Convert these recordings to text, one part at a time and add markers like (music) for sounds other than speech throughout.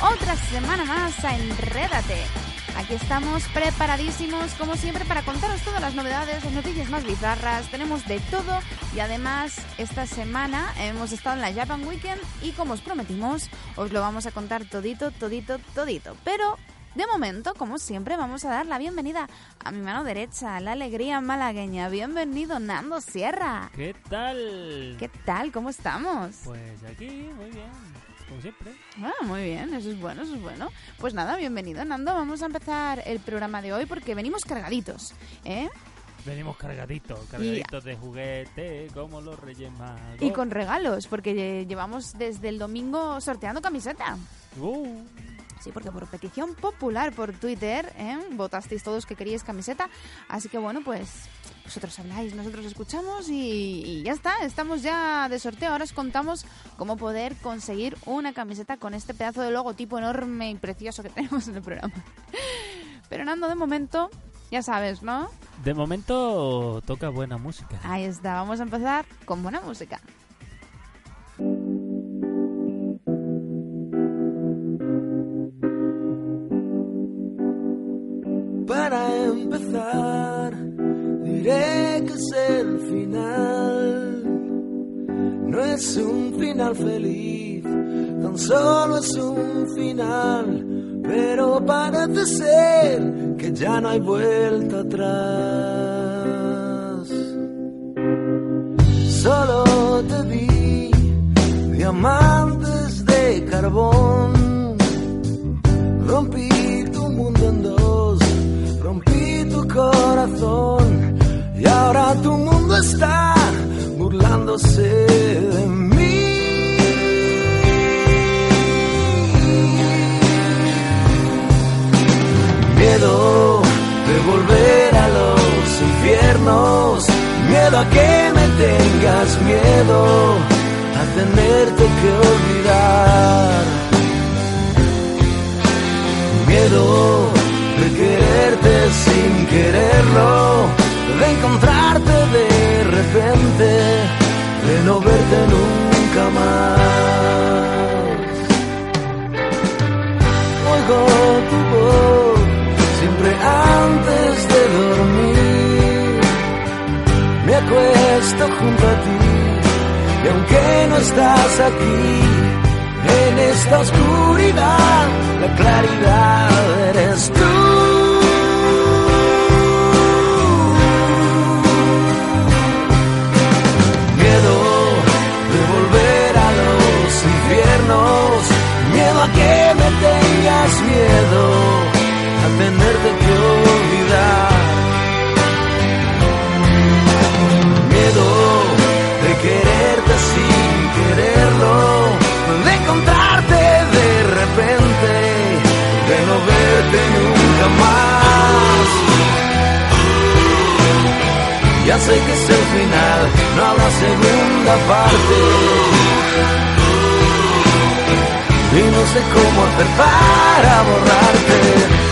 Otra semana más a Enrédate. Aquí estamos preparadísimos, como siempre, para contaros todas las novedades, las noticias más bizarras. Tenemos de todo y además esta semana hemos estado en la Japan Weekend y como os prometimos, os lo vamos a contar todito, todito, todito. Pero de momento, como siempre, vamos a dar la bienvenida a mi mano derecha, la alegría malagueña. Bienvenido, Nando Sierra. ¿Qué tal? ¿Qué tal? ¿Cómo estamos? Pues aquí, muy bien, como siempre. Ah, muy bien, eso es bueno, eso es bueno. Pues nada, bienvenido, Nando. Vamos a empezar el programa de hoy porque venimos cargaditos, ¿eh? Venimos cargaditos, cargaditos de juguete, como los Reyes Magos. Y con regalos, porque lle- llevamos desde el domingo sorteando camiseta. Uh, Sí, porque por petición popular por Twitter, ¿eh? votasteis todos que queríais camiseta. Así que bueno, pues vosotros habláis, nosotros escuchamos y, y ya está. Estamos ya de sorteo. Ahora os contamos cómo poder conseguir una camiseta con este pedazo de logotipo enorme y precioso que (laughs) tenemos en el programa. Pero Nando, de momento, ya sabes, ¿no? de momento toca buena música. Ahí está, vamos a empezar con buena música. Es un final feliz, tan solo es un final. Pero parece ser que ya no hay vuelta atrás. Solo te vi diamantes de carbón. Rompí tu mundo en dos, rompí tu corazón y ahora tu mundo está burlándose de mí. Miedo de volver a los infiernos, miedo a que me tengas miedo a tenerte que olvidar miedo de quererte sin quererlo, de encontrarte de repente, de no verte nunca más. Oigo tu voz siempre antes de dormir, me acuesto junto a ti y aunque no estás aquí, en esta oscuridad, la claridad eres tú. Ya sé que es el final, no habrá segunda parte. Y no sé cómo hacer para borrarte.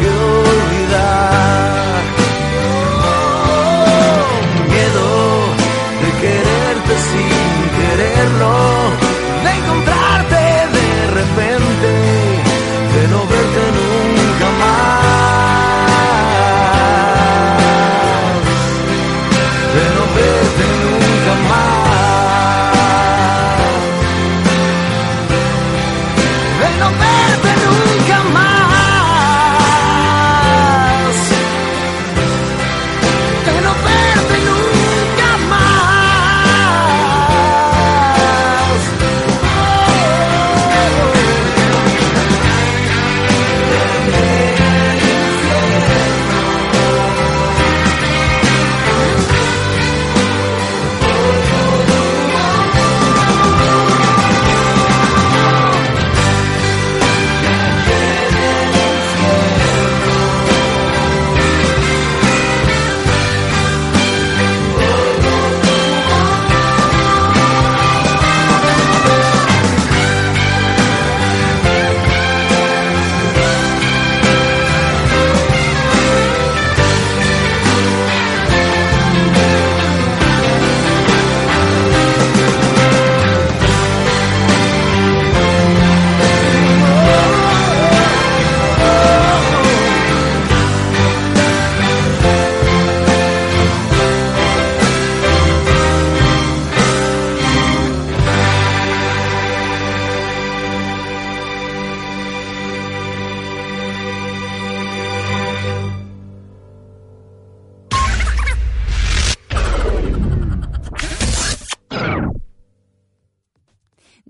Que olvidar.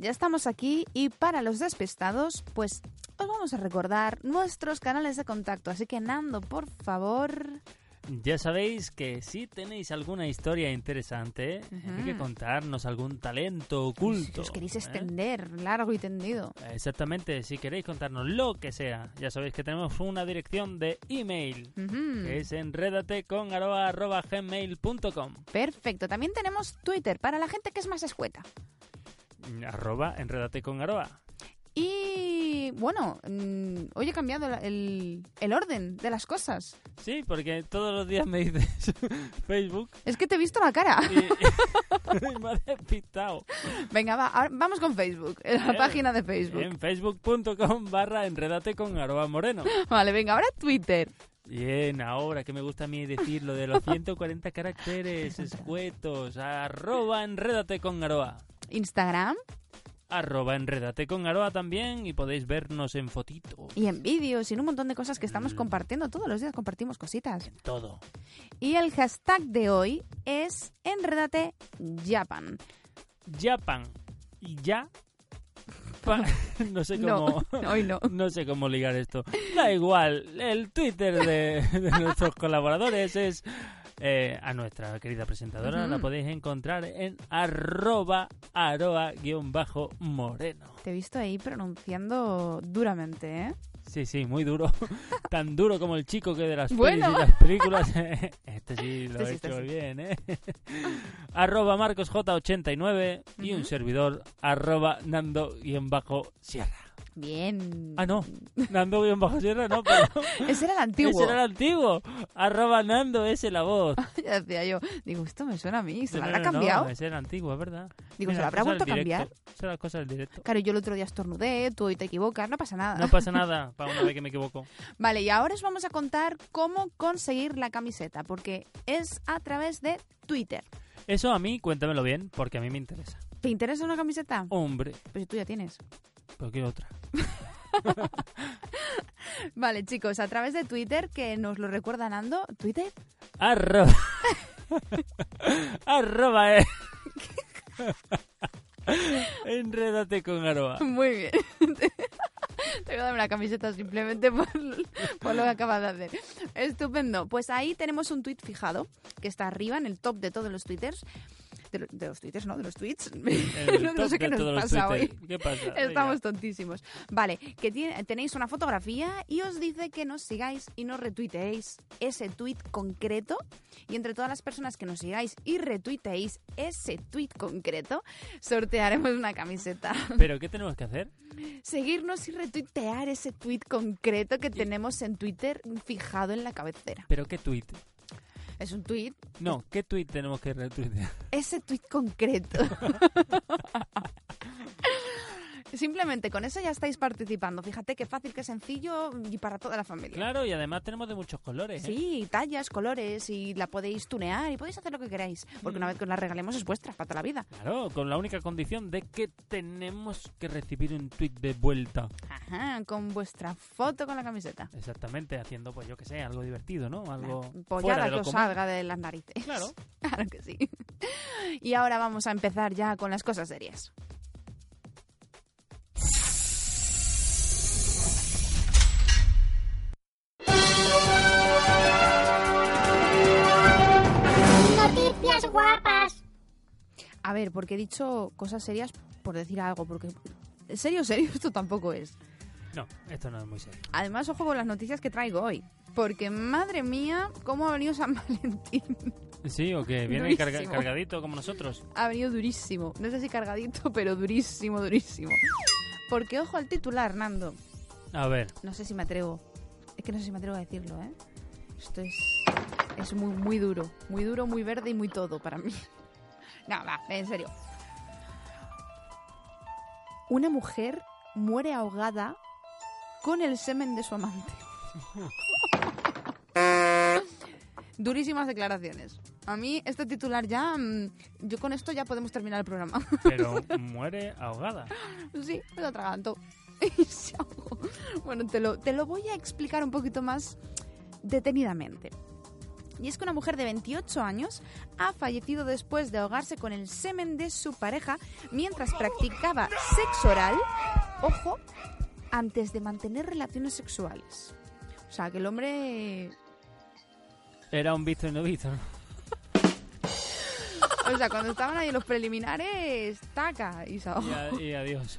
Ya estamos aquí y para los despistados, pues os vamos a recordar nuestros canales de contacto. Así que Nando, por favor. Ya sabéis que si tenéis alguna historia interesante, hay que contarnos algún talento Si oculto. os queréis ¿eh? extender largo y tendido. Exactamente, si queréis contarnos lo que sea, ya sabéis que tenemos una dirección de email, Ujú. que es enredatecongaroa.gmail.com Perfecto. También tenemos Twitter para la gente que es más escueta. Arroba enredatecongaroa. Y bueno, mm, hoy he cambiado el, el orden de las cosas. Sí, porque todos los días me dices (laughs) Facebook Es que te he visto la cara. y, (laughs) y me ha despistado. Venga, va, ahora vamos con Facebook, en la Eh, página de Facebook. En facebook.com barra enredate con arroba moreno. Vale, venga, ahora Twitter. Bien, ahora que me gusta a mí decir lo de los (laughs) 140 caracteres escuetos, arroba enredate con aroa. Instagram Arroba enredate con aroa también y podéis vernos en fotito. y en vídeos y en un montón de cosas que estamos Mm. compartiendo. Todos los días compartimos cositas. Todo. Y el hashtag de hoy es Enredate Japan. Japan y ya. (laughs) (laughs) no sé No, cómo. (laughs) hoy no. No sé cómo ligar esto. Da igual, el Twitter de, de nuestros colaboradores es eh, a nuestra querida presentadora. La podéis encontrar en arroba aroa-moreno. Te he visto ahí pronunciando duramente, ¿eh? Sí, sí, muy duro. (laughs) Tan duro como el chico que de las Bueno. pelis y las películas. (laughs) este sí lo Este he sí, este hecho bien, ¿eh? (laughs) arroba marcosj89 y un servidor arroba nando-sierra. Bien. Ah, no. Nando-sierra no, pero... (laughs) Ese era el antiguo. Ese era el antiguo. Arroba Nando, ese la voz. (laughs) Ya decía yo. Digo, esto me suena a mí. ¿Se No, lo no, habrá no, cambiado? ese era el antiguo, es verdad. Digo, ¿se lo habrá vuelto a cambiar? directo. Son las cosas del directo. Claro, yo el otro día estornudé, tú hoy te equivocas, no pasa nada. No pasa nada, (laughs) para una vez que me equivoco. Vale, y ahora os vamos a contar cómo conseguir la camiseta, porque es a través de Twitter. Eso a mí, cuéntamelo bien, porque a mí me interesa. ¿Te interesa una camiseta? Hombre, Pues tú ya tienes. pero qué otra. (laughs) Vale, chicos, a través de Twitter, que nos lo recuerda Nando. ¿Twitter? Arroba. (laughs) Arroba, eh. (laughs) Enrédate con Aroa. Muy bien. Te voy a dar una camiseta simplemente por, por lo que acabas de hacer. Estupendo. Pues ahí tenemos un tweet fijado, que está arriba en el top de todos los twitters. De, lo- de los twitters, ¿no? De los tweets. (laughs) No, sé qué nos pasa hoy. ¿Qué pasa? (laughs) Estamos Venga. tontísimos. Vale, que tiene- tenéis una fotografía y os dice que nos sigáis y nos retuiteéis ese tweet concreto. Y entre todas las personas que nos sigáis y retuiteéis ese tweet concreto, sortearemos una camiseta. (laughs) ¿Pero qué tenemos que hacer? Seguirnos y retuitear ese tweet concreto que tenemos en Twitter fijado en la cabecera. ¿Pero qué tweet? Es un tweet, No, ¿qué tweet tenemos que retuitear? ese tweet concreto. (laughs) Simplemente con eso ya estáis participando. Fíjate qué fácil, qué sencillo y para toda la familia. Claro, y además tenemos de muchos colores. ¿eh? Sí, tallas, colores y la podéis tunear y podéis hacer lo que queráis. Porque una vez que os la regalemos es vuestra para toda la vida. Claro, con la única condición de que tenemos que recibir un tweet de vuelta. Ajá, con vuestra foto con la camiseta. Exactamente, haciendo, pues yo que sé, algo divertido, ¿no? Algo pollada que os común. salga de las narices. Claro. (laughs) Claro que sí. Y ahora vamos a empezar ya con las cosas serias. Noticias guapas. A ver, porque he dicho cosas serias por decir algo, porque serio, serio, (laughs) esto tampoco es. No, esto no es muy serio. Además, ojo con las noticias que traigo hoy. Porque, madre mía, cómo ha venido San (laughs) Valentín. Sí, o que viene carga- cargadito como nosotros. ha venido durísimo. No sé si cargadito, (laughs) pero durísimo, durísimo. Porque, ojo al titular, Nando. A ver, No sé si me atrevo. Es que no sé si me atrevo a decirlo, ¿eh? Esto es, es muy, muy duro. Muy duro, muy verde y muy todo para mí. (laughs) No, va, en serio. Una mujer muere ahogada con el semen de su amante. (laughs) Durísimas declaraciones. A mí este titular ya... mm, Yo con esto ya podemos terminar el programa. (laughs) pero muere ahogada. Sí, me lo atraganto. Y se ahogó. Bueno, te lo, te lo voy a explicar un poquito más detenidamente. Y es que una mujer de 28 años ha fallecido después de ahogarse con el semen de su pareja mientras practicaba sexo oral, ojo, antes de mantener relaciones sexuales. O sea, que el hombre... Era un visto y no visto, ¿no? (laughs) O sea, cuando estaban ahí los preliminares, taca, y se ahogó. Y, a- y adiós.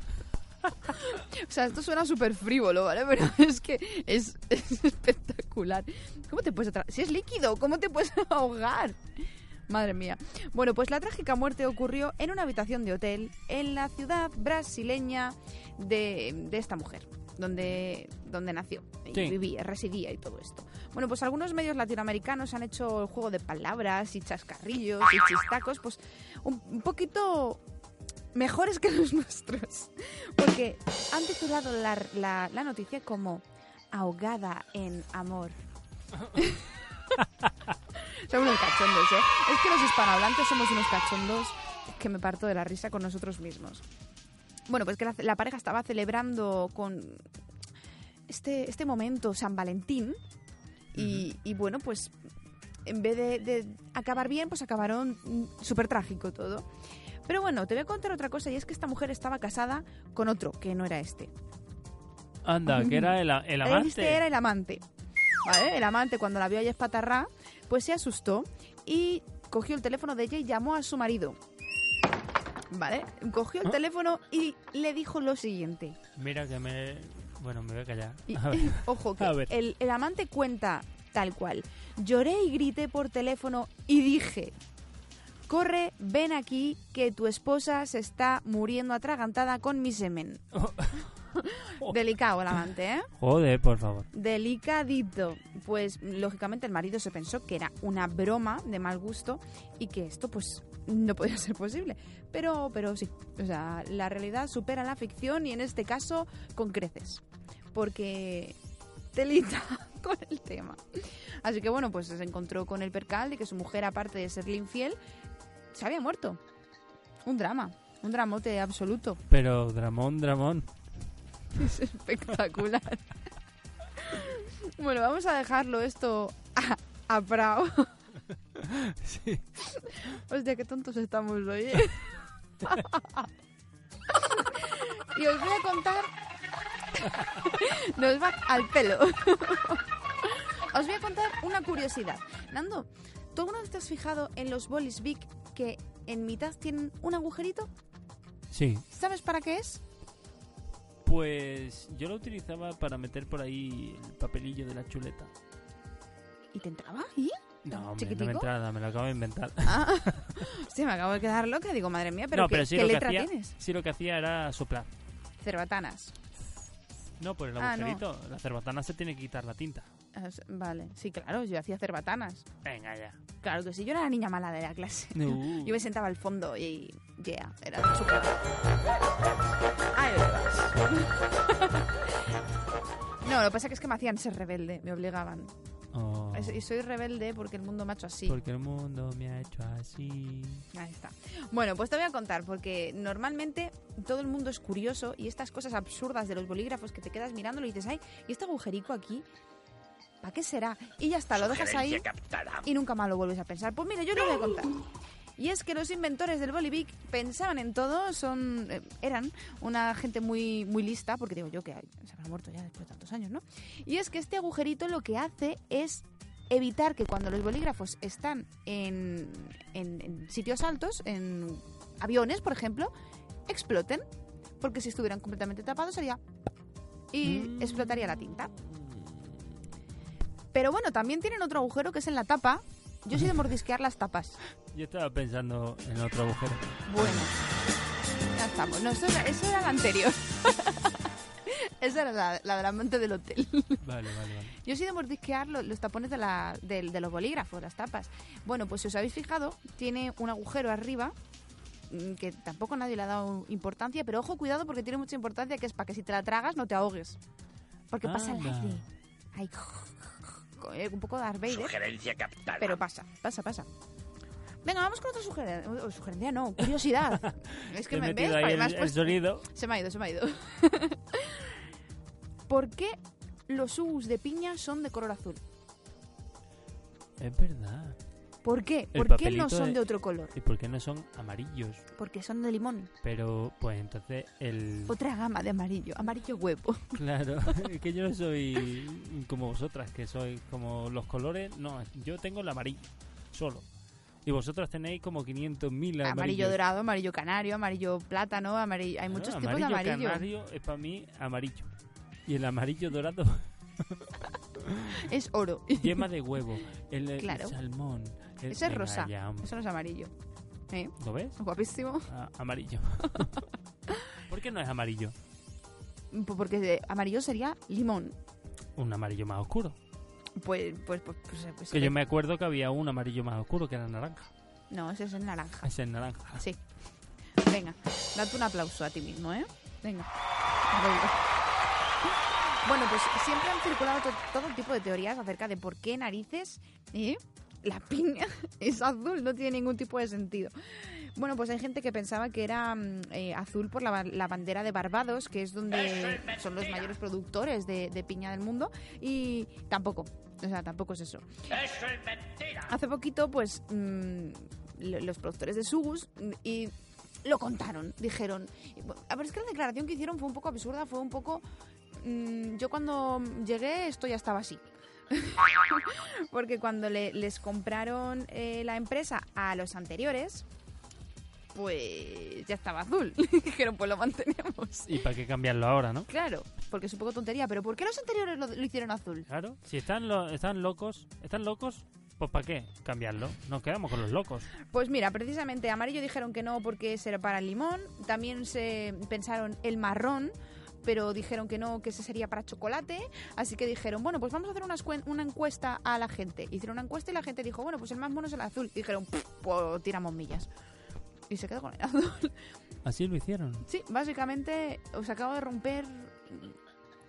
(laughs) O sea, esto suena súper frívolo, ¿vale? Pero (laughs) es que es, (laughs) es espectacular. ¿Cómo te puedes Si es líquido, ¿cómo te puedes ahogar? Madre mía. Bueno, pues la trágica muerte ocurrió en una habitación de hotel en la ciudad brasileña de, de esta mujer, donde, donde nació y Sí. vivía, residía y todo esto. Bueno, pues algunos medios latinoamericanos han hecho el juego de palabras y chascarrillos y chistacos, pues un, un poquito mejores que los (laughs) nuestros. Porque han titulado la, la- la noticia como ahogada en amor. (laughs) somos unos cachondos, ¿eh? Es que los hispanohablantes somos unos cachondos que me parto de la risa con nosotros mismos. Bueno, pues que la, la pareja estaba celebrando con este, este momento San Valentín y, y bueno, pues en vez de, de acabar bien, pues acabaron súper trágico todo. Pero bueno, te voy a contar otra cosa y es que esta mujer estaba casada con otro, que no era este. Anda, que era el, amante. Este era el amante. ¿Vale? El amante cuando la vio allá espatarrá, pues se asustó y cogió el teléfono de ella y llamó a su marido. ¿Vale? Cogió el ¿Ah? teléfono y le dijo lo siguiente. Mira que me... Bueno, me voy a callar. A (laughs) ver. ojo, que A ver. el, el amante cuenta tal cual. Lloré y grité por teléfono y dije, corre, ven aquí, que tu esposa se está muriendo atragantada con mi semen. (laughs) Delicado el amante, ¿eh? Joder, por favor. Delicadito. Pues lógicamente el marido se pensó que era una broma de mal gusto y que esto pues no podía ser posible. Pero, pero sí. O sea, la realidad supera la ficción y en este caso con creces. Porque telita con el tema. Así que bueno, pues se encontró con el percal de que su mujer, aparte de serle infiel, se había muerto. Un drama. Un dramote absoluto. Pero Dramón, Dramón. (laughs) Es espectacular. (laughs) bueno, vamos a dejarlo esto a, a Prao. (laughs) Sí. Hostia, qué tontos estamos hoy. ¿eh? y os voy a contar... Nos va al pelo. Os voy a contar una curiosidad. Nando, ¿tú alguna vez te has fijado en los bolis Bic que en mitad tienen un agujerito. Sí. ¿Sabes para qué es? Pues yo lo utilizaba para meter por ahí el papelillo de la chuleta. ¿Y te entraba ahí? No, hombre, no me entrada, me lo acabo de inventar. Ah, (laughs) sí, me acabo de quedar loca. Digo, madre mía, pero no, ¿qué, pero sí qué letra hacía, tienes? sí lo que hacía era soplar. Cerbatanas. No, por el Ah, no. agujerito. La cerbatana se tiene que quitar la tinta. Vale, sí, claro, yo hacía cerbatanas. Venga, ya. Claro que sí, yo era la niña mala de la clase. Uh. Yo me sentaba al fondo y. Yeah, era súper. Ahí lo. (laughs) No, lo que pasa que es que me hacían ser rebelde, me obligaban. Oh, Y soy rebelde porque el mundo me ha hecho así. Porque el mundo me ha hecho así. Ahí está. Bueno, pues te voy a contar, porque normalmente todo el mundo es curioso y estas cosas absurdas de los bolígrafos que te quedas mirando y dices, ay, ¿y este agujerico aquí? ¿Para qué será? Y ya está, lo dejas ahí y nunca más lo vuelves a pensar. Pues mira, yo te voy a contar. Y es que los inventores del Bolivic pensaban en todo, son eh, eran una gente muy muy lista, porque digo yo que ay, se habrá muerto ya después de tantos años, ¿no? Y es que este agujerito lo que hace es evitar que cuando los bolígrafos están en, en- en sitios altos, en aviones, por ejemplo, exploten. Porque si estuvieran completamente tapados sería... y Mm. explotaría la tinta. Pero bueno, también tienen otro agujero que es en la tapa. Yo soy de mordisquear las tapas. (laughs) Yo estaba pensando en otro agujero. Bueno, ya estamos. No, eso era, eso era la anterior. (laughs) Esa era la, la del amante del hotel. Vale, vale, vale. (laughs) Yo soy de mordisquear lo- los, tapones de, la, del- de los bolígrafos, las tapas. Bueno, pues si os habéis fijado, tiene un agujero arriba mm, que tampoco nadie le ha dado importancia, pero ojo, cuidado porque tiene mucha importancia, que es para que si te la tragas no te ahogues. Porque pasa el aire. Ay, un poco de Darth Vader. Pero pasa, pasa, pasa. Venga, vamos con otra sugerencia. No, curiosidad. (laughs) es que me metido ves, ahí el, sonido. Se me ha ido, se me ha ido. (laughs) ¿Por qué los Ubus de piña son de color azul? Es verdad. ¿Por qué? El ¿Por qué no son de- otro color? ¿Y por qué no son amarillos? Porque son de limón. Pero, pues entonces el... Otra gama de amarillo. Amarillo huevo. (laughs) Claro, es que yo no soy como vosotras, que soy como los colores... No, yo tengo el amarillo, solo. Y vosotros tenéis como 500.000 amarillos. Amarillo dorado, amarillo canario, amarillo plátano, amarillo. Hay Claro, muchos tipos de amarillo. canario es para mí amarillo. Y el amarillo dorado, (laughs) Es oro. (laughs) yema de huevo. El, el Claro. salmón. El- Ese es Venga, rosa. ya. Eso no es amarillo. ¿Eh? ¿Lo ves? Guapísimo. Ah, amarillo. (laughs) ¿Por qué no es amarillo? Pues Porque amarillo sería limón. Un amarillo más oscuro. Pues, pues, pues, pues, pues- Que yo me acuerdo que había un amarillo más oscuro que era naranja. No, ese es el naranja. Ese es naranja. Sí. Venga, date un aplauso a ti mismo, ¿eh? Venga. Bueno, pues siempre han circulado to- todo tipo de teorías acerca de por qué narices ¿eh? La piña (laughs) es azul, no tiene ningún tipo de sentido. Bueno, pues hay gente que pensaba que era mm, eh, azul por la, ba- la bandera de Barbados, que es donde son los mayores productores de, de piña del mundo, y tampoco, o sea, tampoco es eso. Hace poquito, pues, mm, lo- los productores de Sugus mm, y lo contaron, dijeron. A ver, es que la declaración que hicieron fue un poco absurda, fue un poco... yo cuando llegué esto ya estaba así. (laughs) Porque cuando le- les compraron eh, la empresa a los anteriores, pues ya estaba azul. (laughs) Dijeron, pues lo mantenemos. ¿Y para qué cambiarlo ahora, no? Claro, porque es un poco tontería, pero ¿por qué los anteriores lo, lo hicieron azul? Claro. Si están, lo- están locos, están locos, pues ¿para qué cambiarlo? Nos quedamos con los locos. Pues mira, precisamente amarillo dijeron que no porque era para el limón. También se pensaron el marrón, pero dijeron que no, que ese sería para chocolate. Así que dijeron, bueno, pues vamos a hacer una, encuesta a la gente. Hicieron una encuesta y la gente dijo, bueno, pues el más mono es el azul. Y dijeron, "Pff, pues tiramos millas. Y se quedó con el azul. Así lo hicieron. Sí, básicamente os acabo de romper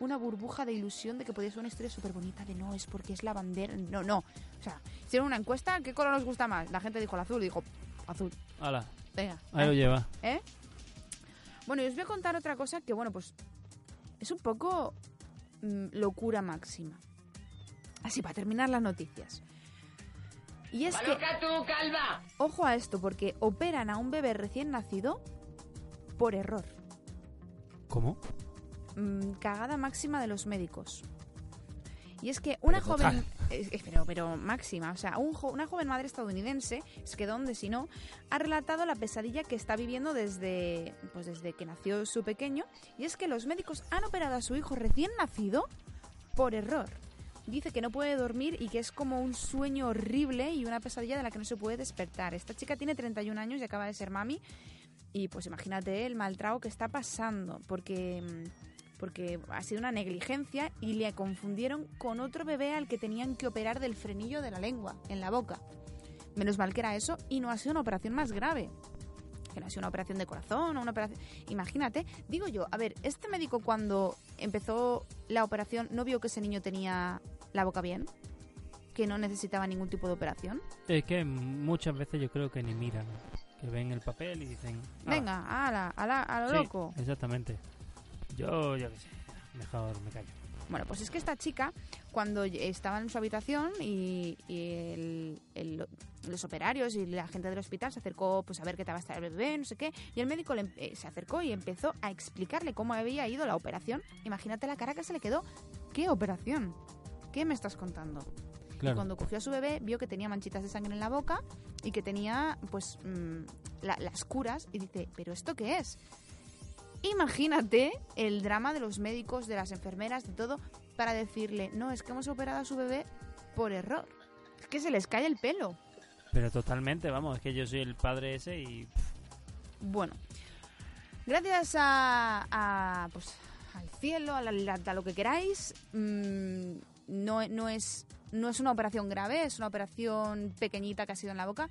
una burbuja de ilusión de que podía ser una historia súper bonita de no, es porque es la bandera. No, no. O sea, hicieron una encuesta, ¿qué color os gusta más? La gente dijo el azul y dijo, azul. Hala, Venga. ahí lo eh. lleva. ¿Eh? Bueno, y os voy a contar otra cosa que, bueno, pues es un poco mm, locura máxima. Así, para terminar las noticias. Y es que... Ojo a esto, porque operan a un bebé recién nacido por error. ¿Cómo? Mm, cagada máxima de los médicos. Y es que una Pero joven... total. Pero, pero máxima. O sea, una joven madre estadounidense, es que dónde si no, ha relatado la pesadilla que está viviendo desde, pues desde que nació su pequeño. Y es que los médicos han operado a su hijo recién nacido por error. Dice que no puede dormir y que es como un sueño horrible y una pesadilla de la que no se puede despertar. Esta chica tiene 31 años y acaba de ser mami. Y pues imagínate el maltrato que está pasando, porque, mm, porque ha sido una negligencia y le confundieron con otro bebé al que tenían que operar del frenillo de la lengua, en la boca. Menos mal que era eso y no ha sido una operación más grave. Que no ha sido una operación de corazón o una operación... Imagínate, digo yo, a ver, este médico cuando empezó la operación no vio que ese niño tenía la boca bien, que no necesitaba ningún tipo de operación. Es que muchas veces yo creo que ni miran. Que ven el papel y dicen... "Ah, Venga, ala, ala, a lo sí, loco. Exactamente. Yo, yo qué sé. Mejor me callo. Bueno, pues es que esta chica, cuando estaba en su habitación y, y el- el- los operarios y la gente del hospital se acercó pues a ver qué estaba el bebé, no sé qué, y el médico le eh, se acercó y empezó a explicarle cómo había ido la operación. Imagínate la cara que se le quedó. ¿Qué operación? ¿Qué me estás contando? Y cuando cogió a su bebé, vio que tenía manchitas de sangre en la boca y que tenía, pues, mm, la- las curas. Y dice, ¿pero esto qué es? Imagínate el drama de los médicos, de las enfermeras, de todo, para decirle, no, es que hemos operado a su bebé por error. Es que se les cae el pelo. Pero totalmente, vamos, es que yo soy el padre ese y... Bueno, gracias a, a, pues, al cielo, a, la- a lo que queráis, mm, no, no, es, no es una operación grave, es una operación pequeñita que ha sido en la boca.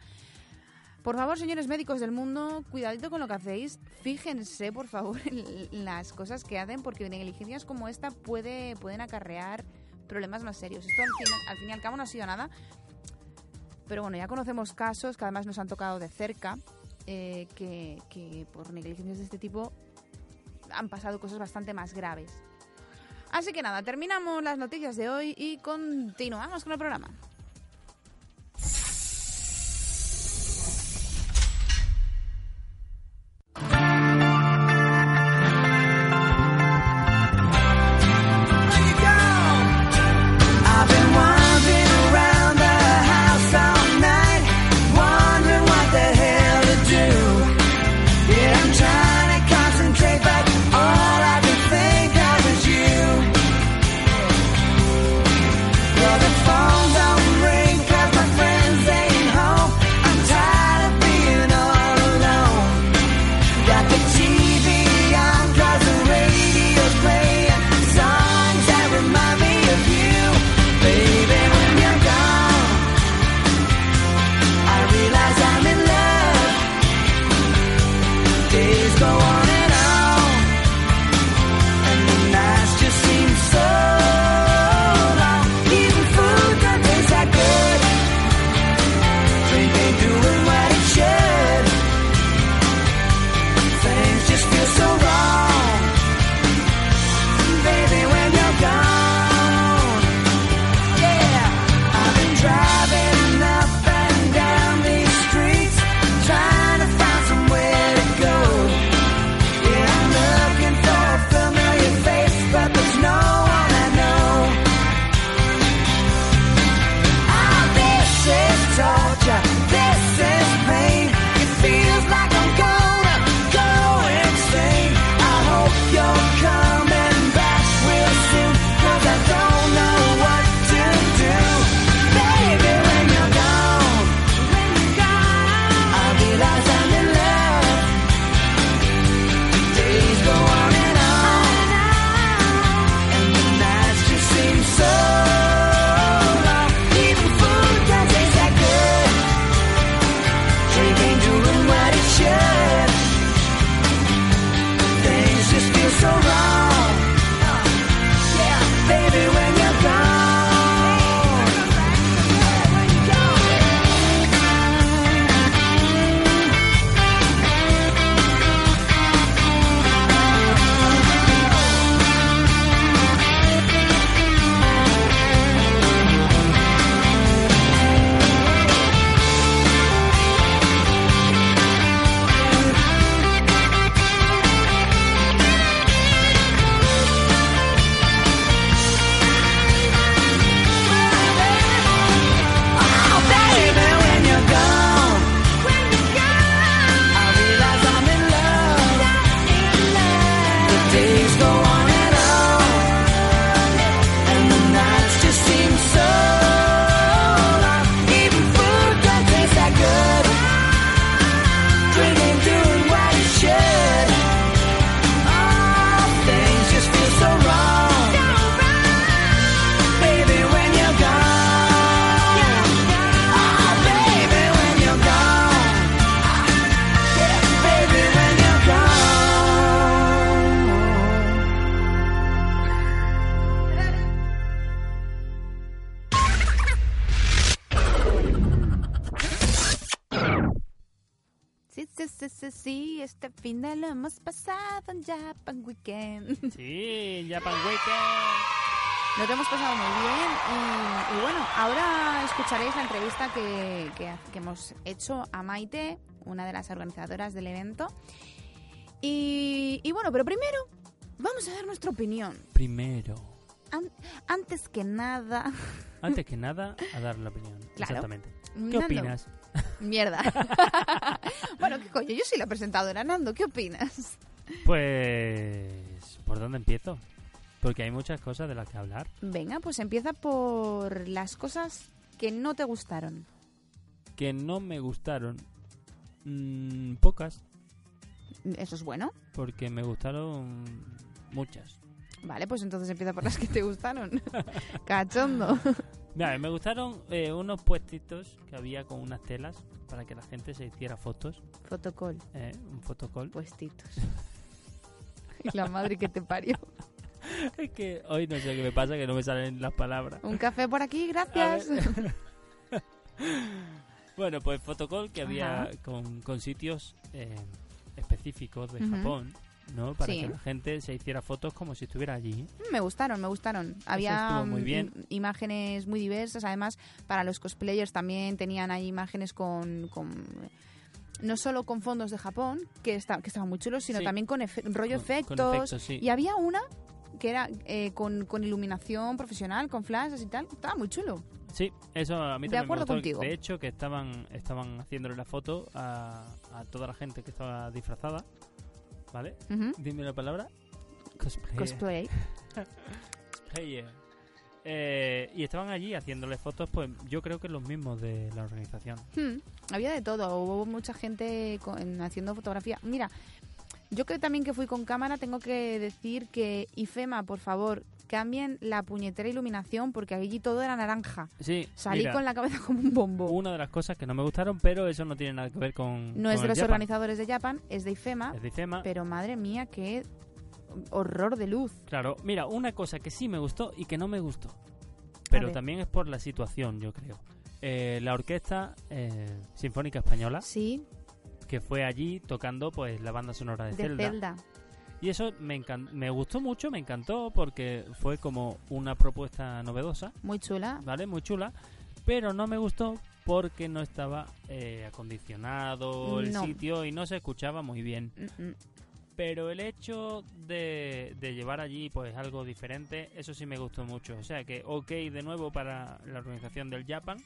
Por favor, señores médicos del mundo, cuidadito con lo que hacéis. Fíjense, por favor, (laughs) en las cosas que hacen, porque negligencias como esta puede, pueden acarrear problemas más serios. Esto al fin, al fin y al cabo no ha sido nada. Pero bueno, ya conocemos casos que además nos han tocado de cerca, eh, que, que por negligencias de este tipo han pasado cosas bastante más graves. Así que nada, terminamos las noticias de hoy y continuamos con el programa. Hemos pasado en Japan Weekend. (laughs) Sí, Japan Weekend. Nos lo hemos pasado muy bien y, y bueno, ahora escucharéis la entrevista que, que- que hemos hecho a Maite, una de las organizadoras del evento. Y, y bueno, pero primero vamos a dar nuestra opinión. Primero, An- antes que nada... antes que nada, a dar la opinión. (laughs) Claro. Exactamente. ¿Qué Nando, opinas? Mierda. (laughs) bueno, ¿qué coño? Yo soy la presentadora. Nando, ¿qué opinas? Pues, ¿por dónde empiezo? Porque hay muchas cosas de las que hablar. Venga, pues empieza por las cosas que no te gustaron. Que no me gustaron. Mm, pocas, Eso es bueno. porque me gustaron muchas. Vale, pues entonces empieza por las que te gustaron. (laughs) Cachondo. Mira, me gustaron eh, unos puestitos que había con unas telas para que la gente se hiciera fotos. Protocol, eh, un fotocall. puestitos. Y (laughs) la madre que te parió. (laughs) Es que hoy no sé qué me pasa, que no me salen las palabras. Un café por aquí, gracias. (laughs) Bueno, pues fotocall que había con, con sitios eh, específicos de Ujú. Japón, ¿no? Para Sí. que la gente se hiciera fotos como si estuviera allí. Me gustaron, me gustaron. Había muy mm, bien. im- imágenes muy diversas. Además, para los cosplayers también tenían ahí imágenes con, con- no solo con fondos de Japón, que, está, que estaban muy chulos, sino Sí. también con efe- rollo Con- con efectos. sí. Y había una que era eh, con, con iluminación profesional, con flashes y tal. Estaba muy chulo. Sí, eso a mí De también me acuerdo gustó. contigo. De hecho, que estaban estaban haciéndole la foto a, a toda la gente que estaba disfrazada, ¿vale? Dime la palabra. Cosplay. Cosplay. Cosplayer. Eh, y estaban allí haciéndole fotos, pues yo creo que los mismos de la organización. Hmm, Había de todo. Hubo mucha gente con- haciendo fotografía. Mira, yo que también que fui con cámara, tengo que decir que IFEMA, por favor, cambien la puñetera iluminación porque allí todo era naranja. Sí, Salí mira, con la cabeza como un bombo. una de las cosas que no me gustaron, pero eso no tiene nada que ver con. no es de los Japan. organizadores de Japan, es de IFEMA, Es de IFEMA. pero madre mía, qué horror de luz. Claro, mira, una cosa que sí me gustó y que no me gustó. Pero también es por la situación, yo creo. Eh, la Orquesta eh, Sinfónica Española, Sí, que fue allí tocando pues la banda sonora de, de Zelda. Zelda. Y eso me, encan- me gustó mucho, me encantó porque fue como una propuesta novedosa, Muy chula. ¿vale? Muy chula. Pero no me gustó porque no estaba eh, acondicionado el No. sitio y no se escuchaba muy bien. Mm, mm. Pero el hecho de, de llevar allí pues algo diferente, eso sí me gustó mucho. O sea que ok de nuevo para la organización del Japan,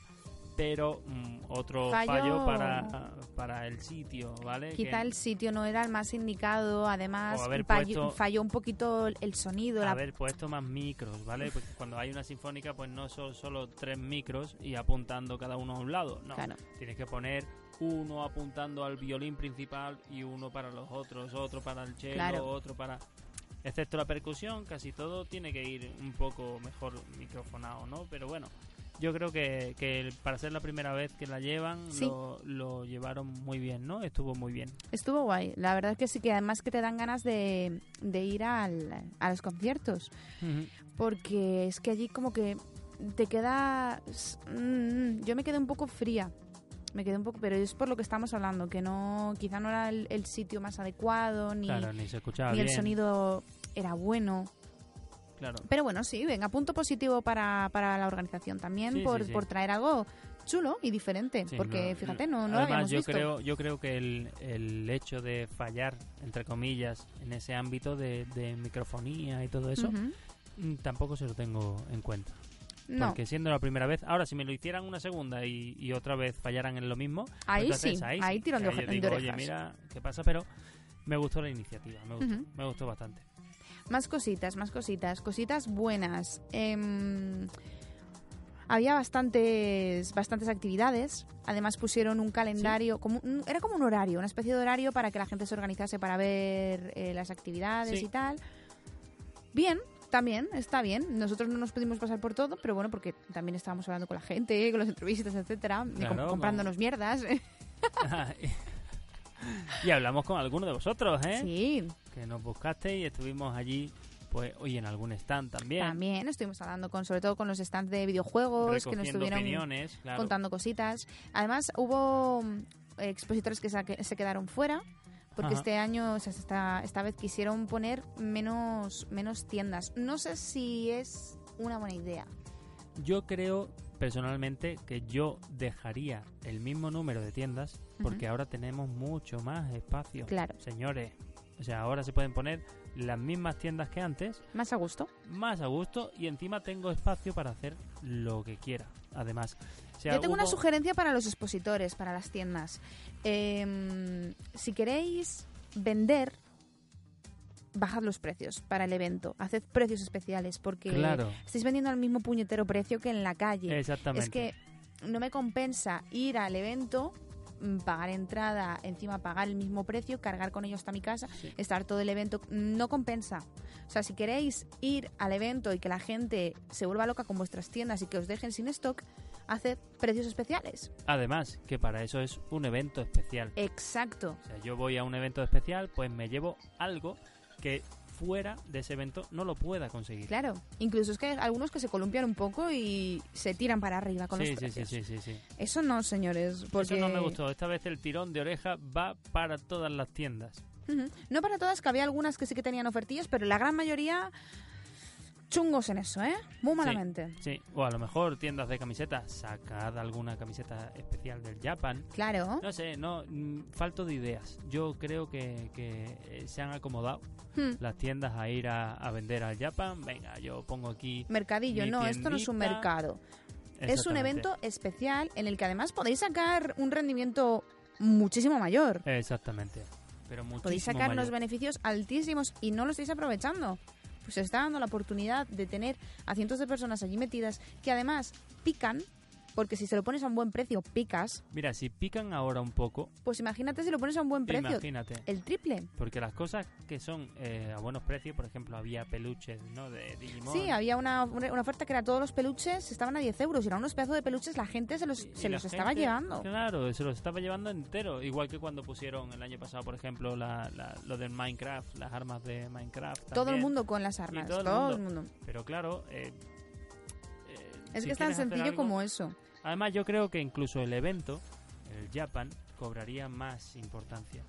pero mm, otro Fallo- fallo, para, para el sitio, ¿vale? Quizá Que- el sitio no era el más indicado, además fallo- puesto- falló un poquito el sonido, la haber puesto más micros, ¿vale? Porque cuando hay una sinfónica, pues no son solo tres micros y apuntando cada uno a un lado, no. Claro. Tienes que poner uno apuntando al violín principal y uno para los otros, otro para el cello, Claro. otro para... Excepto la percusión, casi todo tiene que ir un poco mejor microfonado, ¿no? Pero bueno, yo creo que, que para ser la primera vez que la llevan, Sí. lo, lo llevaron muy bien, ¿no? Estuvo muy bien. Estuvo guay. La verdad es que sí que además que te dan ganas de, de ir al- a los conciertos. Porque es que allí como que te quedas... mm, yo me quedé un poco fría. Me quedé un poco... Pero es por lo que estamos hablando, que no quizá no era el, el sitio más adecuado, ni, Claro, ni se escuchaba ni bien. el sonido era bueno. Claro. Pero bueno, sí, venga, punto positivo para, para la organización también Sí, por, sí. por traer algo chulo y diferente. Sí, porque no, fíjate, no, no lo Además, habíamos yo visto. creo, yo creo que el, el hecho de fallar, entre comillas, en ese ámbito de, de microfonía y todo eso, mm, tampoco se lo tengo en cuenta. No, Porque siendo la primera vez, ahora si me lo hicieran una segunda y, y otra vez fallaran en lo mismo, pues ahí entonces sí, ahí, tirón de, digo, orejas. Oye, mira, ¿qué pasa? Pero me gustó la iniciativa, me gustó, me gustó bastante. Más cositas, más cositas, cositas buenas. Em, había bastantes, bastantes actividades. Además pusieron un calendario, como un- era como un horario, una especie de horario para que la gente se organizase para ver eh, las actividades Sí. y tal. Bien, también, está bien. Nosotros no nos pudimos pasar por todo, pero bueno, porque también estábamos hablando con la gente, con las entrevistas, etcétera, Claro, comprándonos mierdas. (laughs) (laughs) y hablamos con algunos de vosotros, ¿eh? sí, Que nos buscaste y estuvimos allí, pues, hoy en algún stand también. también estuvimos hablando con, sobre todo con los stands de videojuegos que nos estuvieron opiniones, claro. contando cositas. Además, hubo mm, expositores que se quedaron fuera. porque Ajá. este año, o sea, esta, esta vez quisieron poner menos, menos tiendas. No sé si es una buena idea. Yo creo personalmente que yo dejaría el mismo número de tiendas porque ahora tenemos mucho más espacio. Claro. Señores, o sea, ahora se pueden poner las mismas tiendas que antes, Más a gusto. más a gusto y encima tengo espacio para hacer lo que quiera. Además, Yo tengo una sugerencia para los expositores, para las tiendas. Em, si queréis vender, bajad los precios para el evento. Haced precios especiales porque Claro. estáis vendiendo al mismo puñetero precio que en la calle. Exactamente. Es que no me compensa ir al evento, pagar entrada, encima pagar el mismo precio, cargar con ellos hasta mi casa, Sí. estar todo el evento. No compensa. O sea, si queréis ir al evento y que la gente se vuelva loca con vuestras tiendas y que os dejen sin stock, haced precios especiales. Además, que para eso es un evento especial. Exacto. O sea, yo voy a un evento especial, pues me llevo algo que fuera de ese evento no lo pueda conseguir. Claro. Incluso es que hay algunos que se columpian un poco y se tiran para arriba con Sí, los sí, sí, precios. sí, sí, sí. Eso no, señores. Porque... Eso no me gustó. Esta vez el tirón de oreja va para todas las tiendas. No para todas, que había algunas que sí que tenían ofertillas, pero la gran mayoría chungos en eso, ¿eh? Muy malamente. Sí, o a lo mejor tiendas de camisetas, sacad alguna camiseta especial del Japan. Claro. No sé, no, mm, falto de ideas. Yo creo que, que eh, se han acomodado Hmm. las tiendas a ir a, a vender al Japan. Venga, yo pongo aquí. Mercadillo, no, esto no es un mercado. Es un evento especial en el que además podéis sacar un rendimiento muchísimo mayor. Exactamente. Pero muchísimo Podéis sacar unos mayor. beneficios altísimos y no lo estáis aprovechando. Pues os está dando la oportunidad de tener a cientos de personas allí metidas que además pican, porque si se lo pones a un buen precio, picas. Mira, si pican ahora un poco, Pues imagínate si lo pones a un buen precio, imagínate. el triple. Porque las cosas que son eh, a buenos precios, por ejemplo, había peluches, ¿no? De Digimon. Sí, había una, una oferta que era todos los peluches estaban a 10 euros y eran unos pedazos de peluches, la gente se los, Y se los estaba gente, llevando. Claro, se los estaba llevando entero. Igual que cuando pusieron el año pasado, por ejemplo, la, la- lo del Minecraft, las armas de Minecraft. Todo el mundo con las armas, todo todo, el el mundo. Pero claro, eh, eh, Es si que es tan sencillo algo- como eso. Además, yo creo que incluso el evento, el Japan, cobraría más importancia.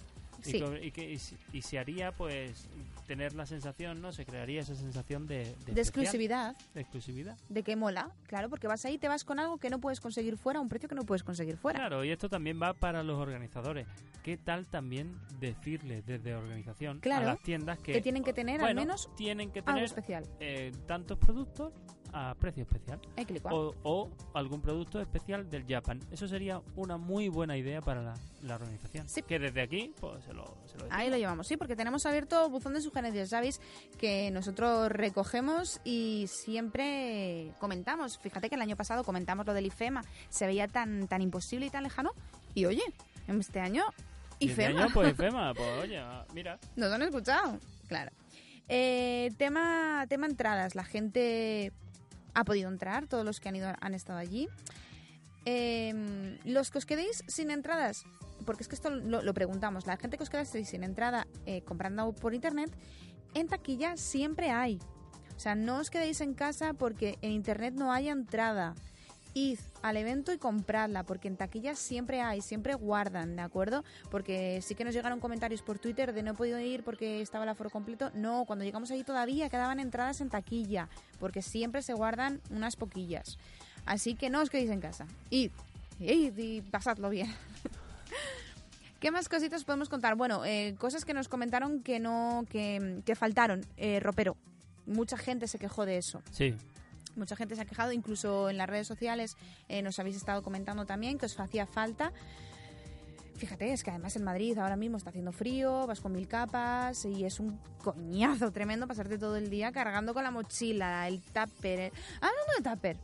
Y Sí. Y, que, y, y se haría, pues, tener la sensación, ¿no? Se crearía esa sensación de, de, De especial, exclusividad, De exclusividad. de que mola, claro, porque vas ahí, te vas con algo que no puedes conseguir fuera, a un precio que no puedes conseguir fuera. Claro, y esto también va para los organizadores. ¿Qué tal también decirle desde organización Claro, a las tiendas que, que tienen que tener al menos tienen que Algo tener especial. eh, tantos productos a precio especial o, o algún producto especial del Japan? Eso sería una muy buena idea para la, la organización. Sí. Que desde aquí pues se lo, se lo Ahí lo llevamos, sí, porque tenemos abierto buzón de sugerencias. Sabéis que nosotros recogemos y siempre comentamos. Fíjate que el año pasado comentamos lo del IFEMA. Se veía tan, tan imposible y tan lejano. Y oye, este año, este IFEMA. año, pues (laughs) IFEMA, pues oye, mira. Nos han escuchado, claro. Eh, tema, tema entradas. La gente ha podido entrar, todos los que han ido han estado allí. Eh, los que os quedéis sin entradas, porque es que esto lo, lo preguntamos, la gente que os quedáis sin entrada eh, comprando por internet, en taquilla siempre hay. O sea, no os quedéis en casa porque en internet no hay entrada. Id al evento y compradla, porque en taquilla siempre hay, siempre guardan, ¿de acuerdo? Porque sí que nos llegaron comentarios por Twitter de no he podido ir porque estaba el aforo completo. No, cuando llegamos allí todavía quedaban entradas en taquilla, porque siempre se guardan unas poquillas. Así que no os quedéis en casa. Id, id y pasadlo bien. (laughs) ¿Qué más cositas podemos contar? Bueno, eh, cosas que nos comentaron que no, que, que faltaron. Eh, ropero. Mucha gente se quejó de eso. Sí, Mucha gente se ha quejado, incluso en las redes sociales eh, nos habéis estado comentando también que os hacía falta. Fíjate, es que además en Madrid ahora mismo está haciendo frío, vas con mil capas y es un coñazo tremendo pasarte todo el día cargando con la mochila, el tupper. el- Hablando de tupper,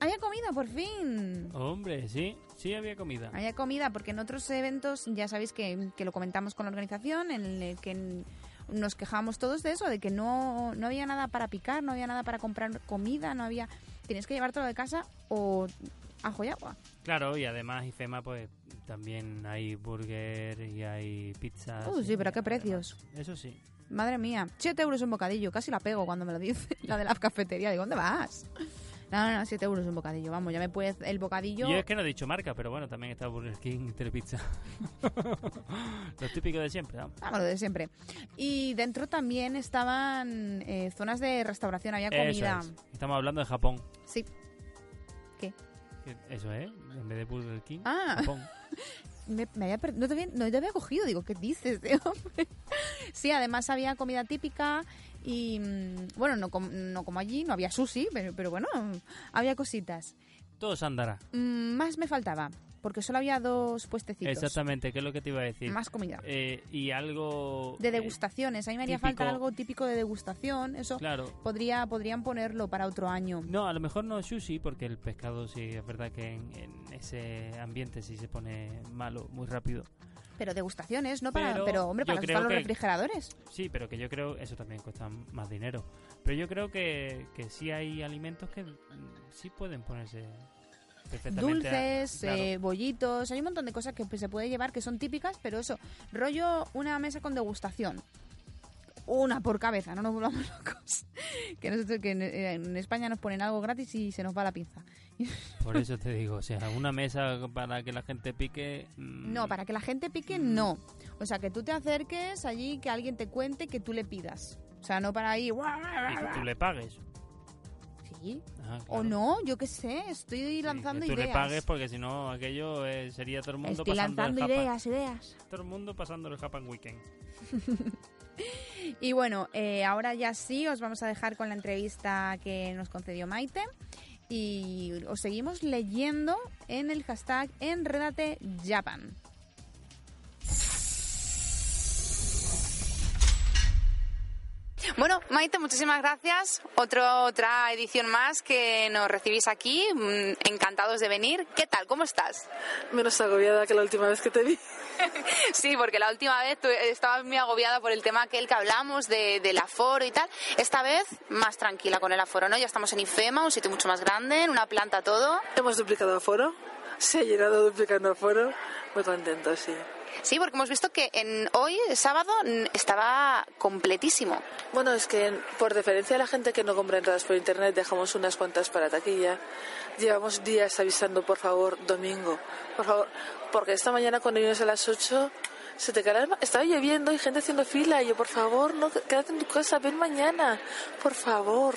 había comida por fin. hombre, sí, sí había comida. Había comida, porque en otros eventos ya sabéis que, que lo comentamos con la organización, en el que n- nos quejamos todos de eso, de que no, no había nada para picar, no había nada para comprar comida, no había... Tienes que llevártelo de casa o ajo y agua. Claro, y además IFEMA, pues también hay burger y hay pizzas. Uh, sí, pero qué además- precios. Eso sí. Madre mía, 7 euros un bocadillo, casi la pego cuando me lo dice la de la cafetería. Digo, ¿dónde vas? No, no, 7 euros un bocadillo. Vamos, ya me puedes el bocadillo. Yo es que no he dicho marca, pero bueno, también está Burger King, Telepizza. (laughs) Lo típico de siempre, vamos. Vamos, lo de siempre. Y dentro también estaban eh, zonas de restauración, había Eso comida. es. Estamos hablando de Japón. Sí. ¿Qué? Eso es, en vez de Burger King, Ah. Japón. (laughs) Me, me había no, te había, no te había cogido, digo, ¿qué dices, de hombre? (laughs) sí, además había comida típica y, mm, bueno, no, no como allí, no había sushi, pero, pero bueno, había cositas. Todo se andará. Mm, más me faltaba, porque solo había dos puestecitos. Exactamente, ¿qué es lo que te iba a decir? Más comida. Eh, y algo... De eh, degustaciones, a mí me haría típico. falta algo típico de degustación, eso claro. podría podrían ponerlo para otro año. No, a lo mejor no sushi, porque el pescado sí es verdad que en, en ese ambiente sí se pone malo muy rápido. Pero degustaciones, no para, Pero pero, hombre, para los que- refrigeradores. Sí, pero que yo creo eso también cuesta más dinero. Pero yo creo que, que sí hay alimentos que mm, sí pueden ponerse Dulces, claro. eh, bollitos, hay un montón de cosas que se puede llevar que son típicas, pero eso, rollo una mesa con degustación. Una por cabeza, no nos volvamos (laughs) locos. Que nosotros que en, en España nos ponen algo gratis y se nos va la pinza. (laughs) Por eso te digo, o sea, una mesa para que la gente pique. mm, No, para que la gente pique, no. O sea, que tú te acerques allí, que alguien te cuente, que tú le pidas. O sea, no para ahí. Y que tú le pagues. Sí. Ah, O no, yo qué sé, estoy Sí, lanzando que tú ideas. le pagues porque si no aquello eh, sería todo el mundo Estoy pasando lanzando el Japan, ideas, ideas. todo el mundo pasando el Japan Weekend. (laughs) Y bueno, eh, ahora ya sí, os vamos a dejar con la entrevista que nos concedió Maite. Y os seguimos leyendo en el hashtag Enredate Japan. Bueno, Maite, muchísimas gracias. Otro, otra edición más que nos recibís aquí. Mm, Encantados de venir. ¿Qué tal? ¿Cómo estás? Menos agobiada que la última vez que te vi. (laughs) Sí, porque la última vez estabas muy agobiada por el tema aquel que hablamos de, del aforo y tal. Esta vez más tranquila con el aforo, ¿no? Ya estamos en IFEMA, un sitio mucho más grande, en una planta todo. Hemos duplicado aforo. Se ha llenado duplicando aforo. Muy contento, sí. Sí, porque hemos visto que en hoy, sábado, estaba completísimo. Bueno, es que por deferencia a la gente que no compra entradas por internet, dejamos unas cuantas para taquilla. Llevamos días avisando, por favor, domingo, por favor, porque esta mañana cuando vienes a las 8 se te cae. Estaba lloviendo y gente haciendo fila. Y yo, por favor, no, quédate en tu casa, ven mañana, por favor.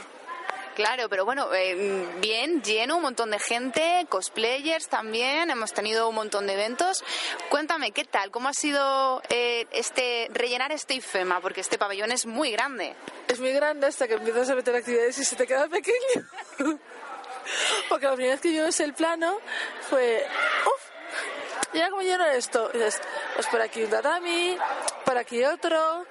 Claro, pero bueno, eh, bien, lleno, un montón de gente, cosplayers también, hemos tenido un montón de eventos. Cuéntame, ¿qué tal? ¿Cómo ha sido eh, este rellenar este IFEMA? Porque este pabellón es muy grande. Es muy grande hasta que empiezas a meter actividades y se te queda pequeño. (laughs) Porque la primera vez que vimos el plano fue, uff, ya como lleno esto. Y pues por aquí un tatami, por aquí otro,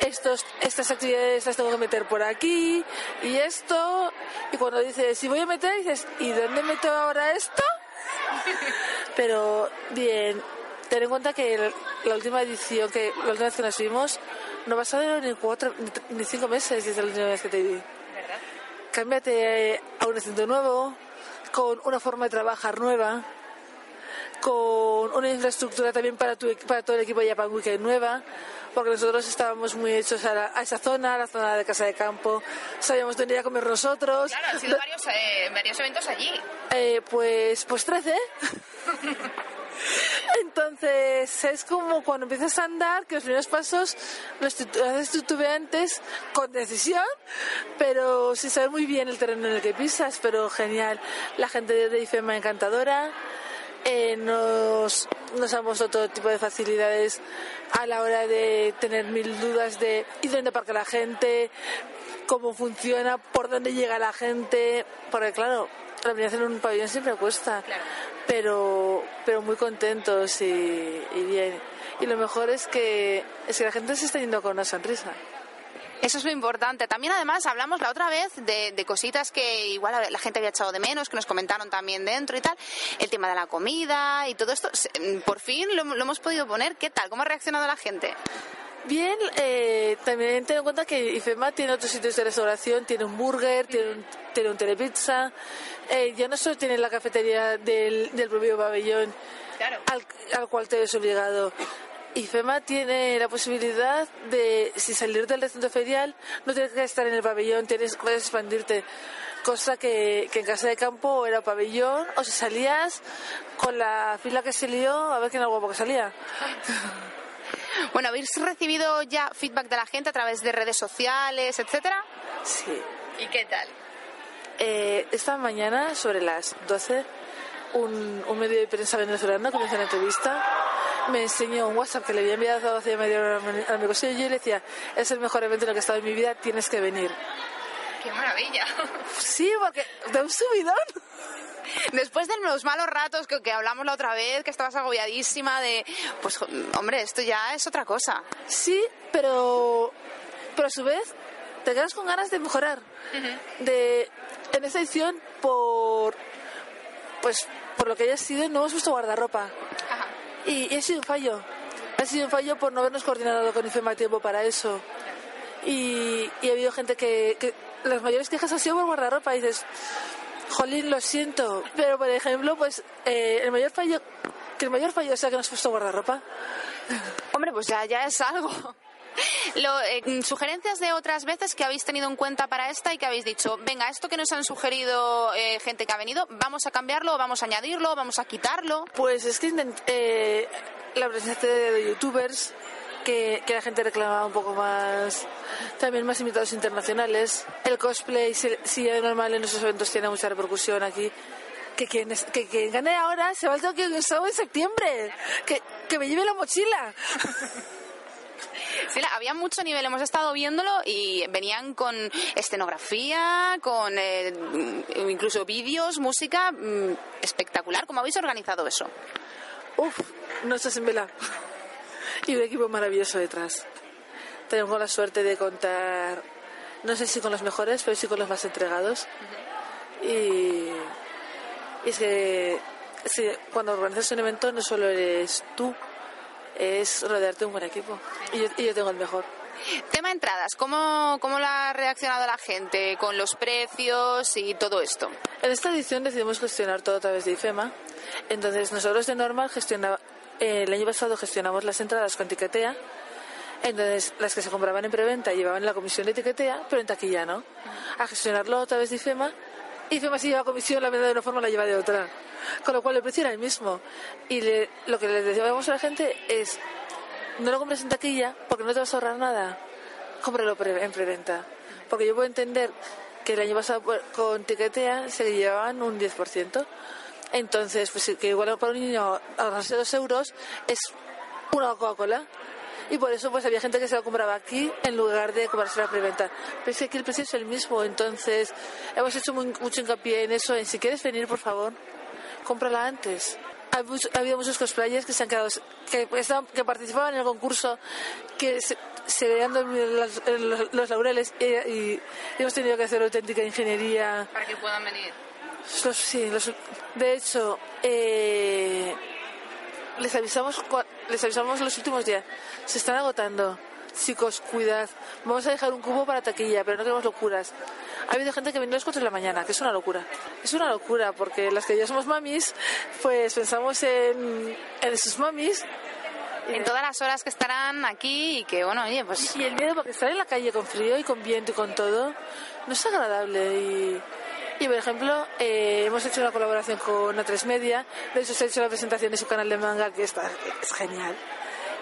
estos, estas actividades las tengo que meter por aquí, y esto. Y cuando dices, si voy a meter, dices, ¿y dónde meto ahora esto? (laughs) Pero bien, ten en cuenta que el- la última edición, que la última vez que nos vimos, no ha pasado ni cuatro ni, cinco meses desde la última vez que te vi. Cámbiate a un acento nuevo, con una forma de trabajar nueva, con una infraestructura también para, tu, para todo el equipo de Japan Weekend nueva, porque nosotros estábamos muy hechos a, la- a esa zona, a la zona de casa de campo, sabíamos dónde ir a comer nosotros. han sido varios, varios eventos allí. Eh, pues, pues 13. (laughs) Entonces, es como cuando empiezas a andar, que los primeros pasos los haces titubeantes con decisión, pero sin saber muy bien el terreno en el que pisas, pero genial. La gente de IFEMA encantadora, eh, nos, nos han mostrado todo tipo de facilidades a la hora de tener mil dudas de y dónde aparca la gente, cómo funciona, por dónde llega la gente, porque claro, la en un pabellón siempre cuesta, pero, pero muy contentos y, y bien. Y lo mejor es que, es que la gente se está yendo con una sonrisa. Eso es lo importante. También, además, hablamos la otra vez de, de cositas que igual la gente había echado de menos, que nos comentaron también dentro y tal. El tema de la comida y todo esto. Se- Por fin lo, lo hemos podido poner. ¿Qué tal? ¿Cómo ha reaccionado la gente? Bien, eh, también ten en cuenta que IFEMA tiene otros sitios de restauración, tiene un burger, tiene un, tiene un telepizza, eh, ya no solo tiene la cafetería del, del propio pabellón Claro. al, al cual te ves obligado. IFEMA tiene la posibilidad de, si salir del recinto ferial, no tienes que estar en el pabellón, tienes, puedes expandirte. Cosa que, que en casa de campo era pabellón o si salías con la fila que se lió a ver quién era el guapo que salía. (laughs) Bueno, ¿habéis recibido ya feedback de la gente a través de redes sociales, etcétera? Sí. ¿Y qué tal? Eh, esta mañana, sobre las 12, un, un medio de prensa venezolano que me hizo una entrevista me enseñó un WhatsApp que le había enviado hace media hora a mi- cosillo y yo le decía, es el mejor evento en el que he estado en mi vida, tienes que venir. ¡Qué maravilla! Sí, porque da un subidón. Después de los malos ratos que, que hablamos la otra vez, que estabas agobiadísima de... Pues, hombre, esto ya es otra cosa. Sí, pero, pero a su vez te quedas con ganas de mejorar. De, en esta edición, por, pues, por lo que haya sido, no hemos visto guardarropa. Y, ha sido un fallo. Ha sido un fallo por no habernos coordinado con IFEMA a tiempo para eso. Y, y ha habido gente que, que las mayores quejas han sido por guardarropa. Y dices, jolín, lo siento. Pero, por ejemplo, pues eh, el mayor fallo, que el mayor fallo sea que no has puesto guardarropa. Hombre, pues ya, ya es algo. Lo, eh, sugerencias de otras veces que habéis tenido en cuenta para esta y que habéis dicho, venga, esto que nos han sugerido eh, gente que ha venido, vamos a cambiarlo, vamos a añadirlo, vamos a quitarlo. Pues es que eh, la presencia de, youtubers, que, que la gente reclamaba un poco más, también más invitados internacionales. El cosplay, si, si es normal en esos eventos tiene mucha repercusión aquí. Que quien, es- que quien gane ahora se va al Tokyo Game Show en septiembre. Que, que me lleve la mochila. (laughs) Sí, había mucho nivel, hemos estado viéndolo y venían con escenografía, con eh, mm, incluso vídeos, música mm, espectacular. ¿Cómo habéis organizado eso? Uf, no estás en vela. Y un equipo maravilloso detrás. Tengo la suerte de contar, no sé si con los mejores, pero sí con los más entregados. Y, y es que cuando organizas un evento no solo eres tú, es rodearte de un buen equipo. Y yo, y yo tengo el mejor. Tema entradas, ¿cómo, ¿cómo la ha reaccionado la gente con los precios y todo esto? En esta edición decidimos gestionar todo a través de IFEMA. Entonces, nosotros de normal gestionaba, eh, el año pasado gestionamos las entradas con Tiquetea. Entonces, las que se compraban en preventa llevaban la comisión de Tiquetea, pero en taquilla no. A gestionarlo a través de IFEMA, IFEMA si lleva comisión, la venda de una forma la lleva de otra. Con lo cual el precio era el mismo. Y le- lo que les decíamos a la gente es, no lo compres en taquilla porque no te vas a ahorrar nada. Cómpralo pre- en preventa. Porque yo puedo entender que el año pasado por- con Tiquetea se llevaban un 10%. Entonces, pues que igual para un niño ahorrarse dos euros es una Coca-Cola. Y por eso pues había gente que se lo compraba aquí en lugar de comprarse la preventa. Pero es que aquí el precio es el mismo, entonces hemos hecho muy- mucho hincapié en eso, en si quieres venir, por favor, cómprala antes. Ha, habido muchos cosplayers que se han quedado, que, estaban- que participaban en el concurso, que se, se veían en los, los laureles y, y hemos tenido que hacer auténtica ingeniería. Para que puedan venir. Los- sí, los- de hecho, eh, les avisamos les avisamos los últimos días. Se están agotando. Chicos, cuidad. Vamos a dejar un cubo para taquilla, pero no queremos locuras. Ha habido gente que viene a las 4 de la mañana, que es una locura. Es una locura, porque las que ya somos mamis, pues pensamos en, en sus mamis. En todas las horas que estarán aquí y que, bueno, oye, pues Y el miedo, porque estar en la calle con frío y con viento y con todo, no es agradable. Y, y por ejemplo, eh, hemos hecho una colaboración con A3 Media, de hecho se ha hecho la presentación de su canal de manga, que está, es genial.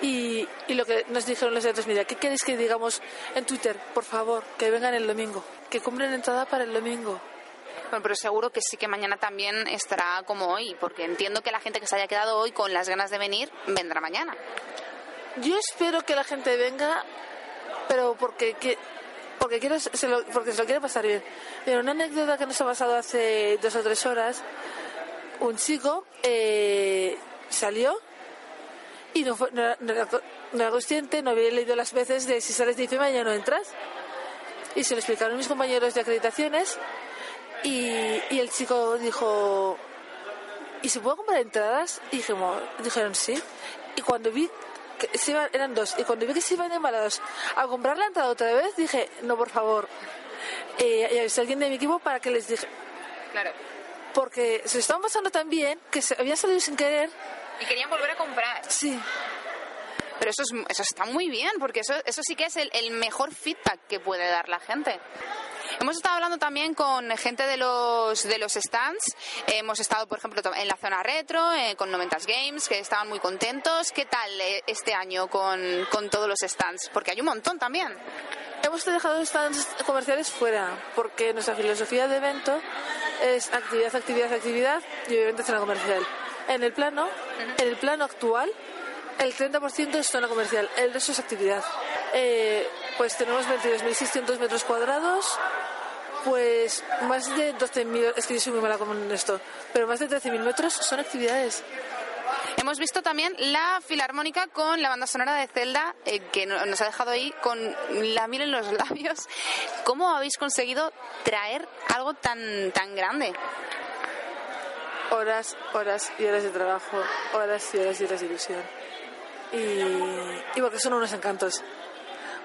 Y, y lo que nos dijeron los de A3 Media, ¿qué queréis que digamos en Twitter? Por favor, que vengan el domingo, que compren entrada para el domingo. Bueno, pero seguro que sí que mañana también estará como hoy, porque entiendo que la gente que se haya quedado hoy con las ganas de venir vendrá mañana. Yo espero que la gente venga, pero porque que- porque quiero se lo, porque se lo quiere pasar bien. Pero una anécdota que nos ha pasado hace dos o tres horas, un chico eh, salió y no, fue, era, no consciente, no había leído las veces de si sales de IFEMA ya no entras. Y se lo explicaron mis compañeros de acreditaciones y, el chico dijo, ¿y se puede comprar entradas? Dijimos, dijeron sí. Y cuando vi que se iban, eran dos, y cuando vi que se iban embalados a comprar la entrada otra vez, dije, no, por favor. Eh, y avisé a alguien de mi equipo para que les dije, Claro. porque se estaban pasando tan bien que se habían salido sin querer. Y querían volver a comprar. Sí, Pero eso, es, eso está muy bien, porque eso, eso sí que es el, el mejor feedback que puede dar la gente. Hemos estado hablando también con gente de los de los stands. Hemos estado, por ejemplo, en la zona retro, eh, con Noventas Games, que estaban muy contentos. ¿Qué tal eh, este año con, con todos los stands? Porque hay un montón también. Hemos dejado stands comerciales fuera, porque nuestra filosofía de evento es actividad, actividad, actividad y obviamente zona comercial. En el plano, en el plano actual, el 30% es zona comercial, el resto es actividad. Eh, pues tenemos 22.600 metros cuadrados, pues más de 12.000, es que yo soy muy mala con esto, pero más de 13.000 metros son actividades. Hemos visto también la filarmónica con la banda sonora de Zelda, eh, que no- nos ha dejado ahí con la miel en los (laughs) labios. ¿Cómo habéis conseguido traer algo tan, tan grande? horas, horas y horas de trabajo, horas y horas y horas de ilusión. Y, y porque son unos encantos.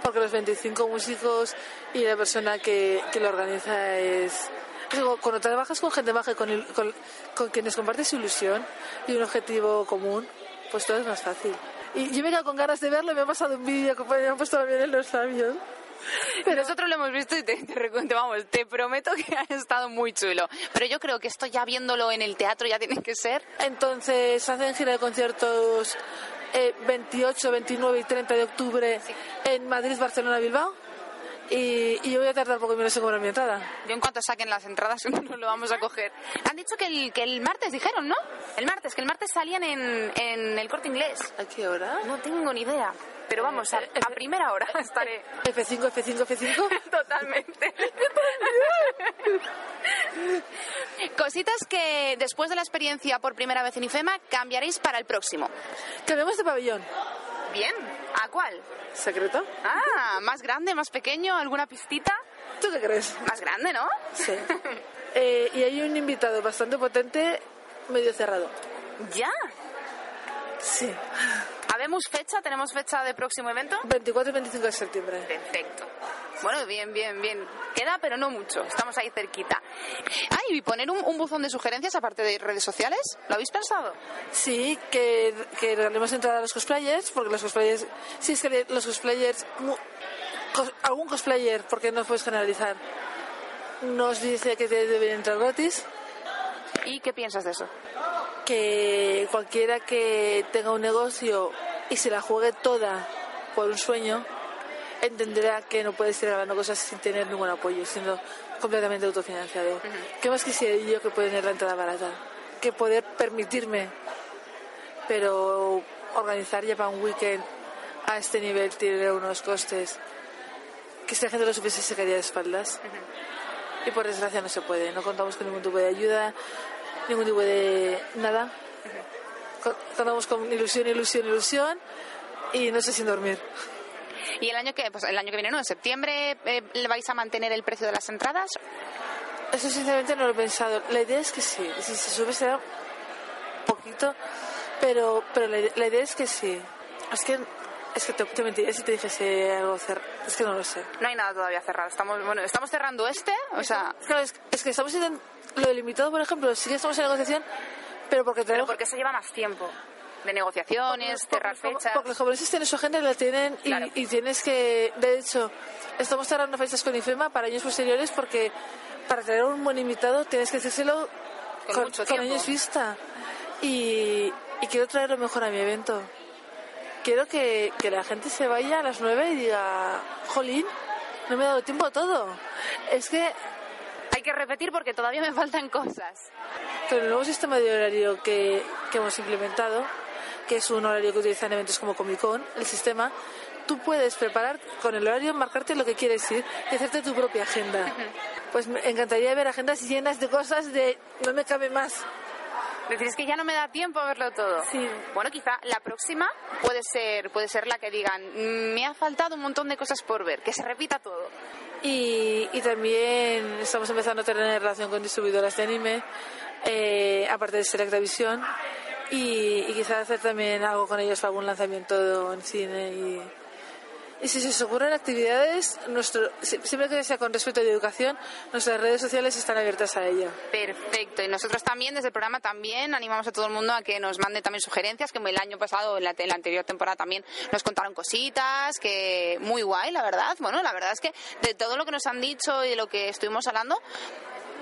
Porque los 25 músicos y la persona que, que lo organiza es... Digo, cuando trabajas con gente baja con, con, con quienes compartes ilusión y un objetivo común, pues todo es más fácil. Y yo me he quedado con ganas de verlo y me ha pasado un vídeo que me han puesto miel en los labios. Nosotros lo hemos visto y te, te vamos, te prometo que ha estado muy chulo. Pero yo creo que esto ya viéndolo en el teatro ya tiene que ser. Entonces hacen gira de conciertos eh, 28, 29 y 30 de octubre en Madrid, Barcelona, Bilbao. Y, y yo voy a tardar poco y menos en cobrar mi entrada. Yo en cuanto saquen las entradas (laughs) no lo vamos a coger. Han dicho que el, que el martes dijeron, ¿no? El martes, que el martes salían en, en el corte inglés. ¿A qué hora? No tengo ni idea. Pero vamos, a, a primera hora estaré. F5, F5, F5. Totalmente. Cositas que después de la experiencia por primera vez en IFEMA cambiaréis para el próximo. Cambiamos de pabellón. Bien, ¿a cuál? ¿Secreto? Ah, más grande, más pequeño, alguna pistita. ¿Tú qué crees? Más grande, ¿no? Sí. (laughs) Eh, y hay un invitado bastante potente, medio cerrado. Ya. Sí. ¿Habemos fecha? ¿Tenemos fecha de próximo evento? 24 y 25 de septiembre. Perfecto. Bueno, bien, bien, bien. Queda, pero no mucho. Estamos ahí cerquita. Ah, y poner un, un buzón de sugerencias aparte de redes sociales. ¿Lo habéis pensado? Sí, que, que regalemos entrada a los cosplayers, porque los cosplayers, sí es que los cosplayers, cos- algún cosplayer, porque no puedes generalizar, nos dice que te deben entrar gratis, ¿Y qué piensas de eso? Que cualquiera que tenga un negocio y se la juegue toda por un sueño, entenderá que no puedes ir regalando cosas sin tener ningún apoyo, siendo completamente autofinanciado. ¿Qué más quisiera yo que poder tener la entrada barata? Que poder permitirme, pero organizar ya para un weekend a este nivel tiene unos costes que si la gente lo supiese se caería de espaldas. Y por desgracia no se puede, no contamos con ningún tipo de ayuda, ningún tipo de nada. Contamos con ilusión, ilusión, ilusión y no sé sin dormir. ¿Y el año que, pues el año que viene, no, en septiembre, eh, ¿le vais a mantener el precio de las entradas? Eso sinceramente no lo he pensado. La idea es que sí. Si se sube será poquito, pero, pero la, la idea es que sí. Es que, es que te, te mentiría si te dijese algo cer- Es que no lo sé. No hay nada todavía cerrado. Estamos, bueno, estamos cerrando este, o sea, Claro, es, es que estamos en lo delimitado, por ejemplo, sí que estamos en negociación, pero porque pero tenemos... porque eso lleva más tiempo. De negociaciones, cerrar fechas. porque los japoneses tienen su agenda y la tienen y, Claro. y tienes que de hecho estamos cerrando fechas con IFEMA para años posteriores porque para tener un buen invitado tienes que hacérselo Con mucho tiempo. años vista y, y quiero traer lo mejor a mi evento quiero que, que la gente se vaya a las 9 y diga jolín no me he dado tiempo a todo es que Hay que repetir porque todavía me faltan cosas. Con el nuevo sistema de horario que, que hemos implementado, que es un horario que utilizan eventos como Comic Con, el sistema, tú puedes preparar con el horario, marcarte lo que quieres ir y hacerte tu propia agenda. Pues me encantaría ver agendas llenas de cosas de no me cabe más. Decir, es que ya no me da tiempo a verlo todo. Sí. Bueno, quizá la próxima puede ser, puede ser la que digan, "Mm, me ha faltado un montón de cosas por ver, que se repita todo. Y, y también estamos empezando a tener relación con distribuidoras de anime, eh, aparte de Selectavision, y, y quizás hacer también algo con ellos algún lanzamiento en cine y, Y si se ocurren actividades, nuestro, si- siempre que sea con respeto y educación, nuestras redes sociales están abiertas a ello. Perfecto. Y nosotros también, desde el programa, también animamos a todo el mundo a que nos mande también sugerencias, que el año pasado, en la, en la anterior temporada también nos contaron cositas, que muy guay, la verdad. Bueno, la verdad es que de todo lo que nos han dicho y de lo que estuvimos hablando,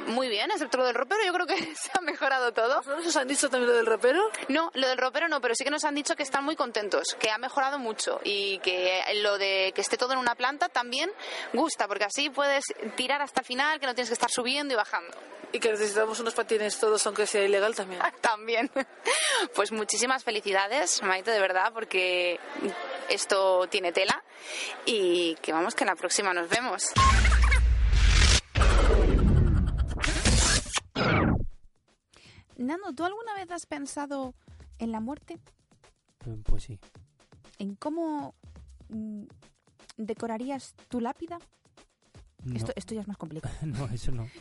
muy bien, excepto lo del ropero, yo creo que (laughs) se ha mejorado todo. ¿No os han dicho también lo del ropero? No, lo del ropero no, pero sí que nos han dicho que están muy contentos, que ha mejorado mucho y que lo de que esté todo en una planta también gusta, porque así puedes tirar hasta el final, que no tienes que estar subiendo y bajando. Y que necesitamos unos patines todos, aunque sea ilegal también. (laughs) También. (laughs) Pues muchísimas felicidades, Maite, de verdad, porque esto tiene tela y que vamos que en la próxima nos vemos. Nando, ¿tú alguna vez has pensado en la muerte? Pues, pues sí. ¿En cómo mm, decorarías tu lápida? No, Esto, esto ya es más complicado. (laughs) no, eso no. (laughs)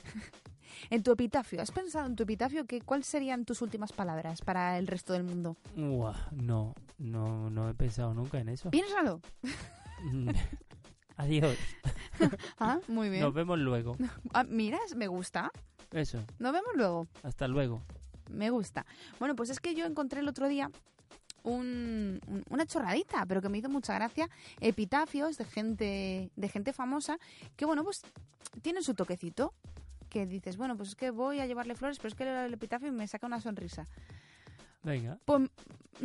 En tu epitafio, ¿has pensado en tu epitafio que cuáles serían tus últimas palabras para el resto del mundo? Uah, no, no, no he pensado nunca en eso. Piénsalo. (laughs) Adiós. Ah, muy bien. Nos vemos luego. Ah, mira, me gusta. Eso. Nos vemos luego. Hasta luego. Me gusta. Bueno, pues es que yo encontré el otro día un- un- una chorradita, pero que me hizo mucha gracia, epitafios de gente, de gente famosa que, bueno, pues tienen su toquecito. Que dices, bueno, pues es que voy a llevarle flores, pero es que el epitafio me saca una sonrisa. Venga. Pues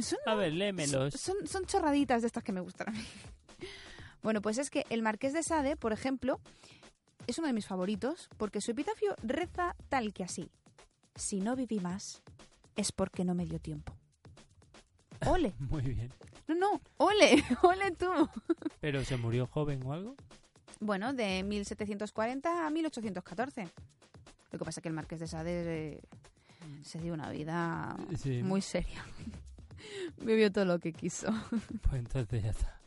son, A ver, léemelos. son, son chorraditas de estas que me gustan a mí. (laughs) Bueno, pues es que el Marqués de Sade, por ejemplo, es uno de mis favoritos porque su epitafio reza tal que así. Si no viví más, es porque no me dio tiempo. ¡Ole! (laughs) Muy bien. No, no, ole, (laughs) ole tú. ¿Pero se murió joven o algo? Bueno, de 1740 a 1814. Lo que pasa es que el Marqués de Sade eh, se dio una vida Sí. muy seria. (laughs) Vivió todo lo que quiso. Pues entonces ya está.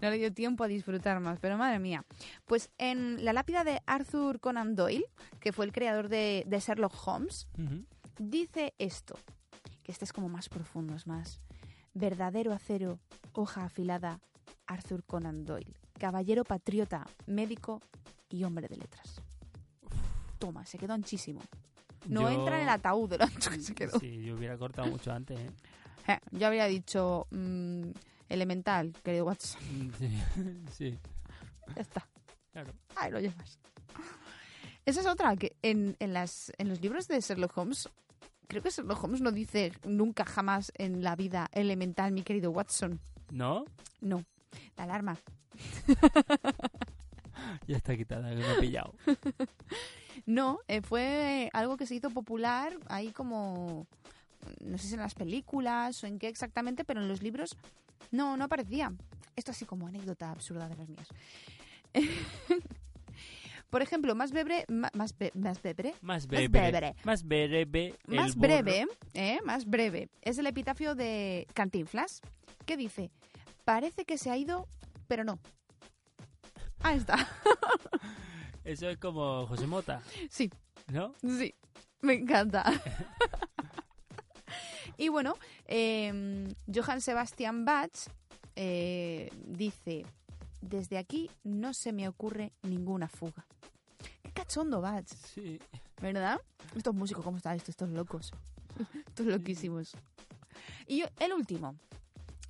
No le dio tiempo a disfrutar más, pero madre mía. Pues en la lápida de Arthur Conan Doyle, que fue el creador de, de Sherlock Holmes, dice esto, que este es como más profundo, es más verdadero acero, hoja afilada, Arthur Conan Doyle, caballero patriota, médico y hombre de letras. Toma, se quedó anchísimo. No Yo- entra en el ataúd de lo ancho que se quedó. Sí, yo hubiera cortado mucho antes, ¿eh? Eh, yo habría dicho mm, elemental, querido Watson. Sí, (laughs) sí, Ya está. claro. Ahí lo llevas. Esa es otra, que en, en, las, en los libros de Sherlock Holmes, creo que Sherlock Holmes no dice nunca jamás en la vida elemental, mi querido Watson. ¿No? No, la alarma. (laughs) Ya está quitada, que me he pillado. (laughs) No, eh, fue algo que se hizo popular ahí como, no sé si en las películas o en qué exactamente, pero en los libros no, no aparecía. Esto así como anécdota absurda de las mías. (laughs) Por ejemplo, más breve, más, be- más breve, Más breve. Más breve. más breve, ¿eh? más breve, es el epitafio de Cantinflas, que dice, parece que se ha ido, pero no. Ahí está. (laughs) Eso es como José Mota, Sí, ¿no? sí, me encanta. (laughs) y bueno, eh, Johann Sebastian Bach eh, dice, desde aquí no se me ocurre ninguna fuga. Qué cachondo Bach, Sí. ¿verdad? Estos músicos, ¿cómo están? Estos, estos locos. (laughs) Estos loquísimos. Y yo- el último,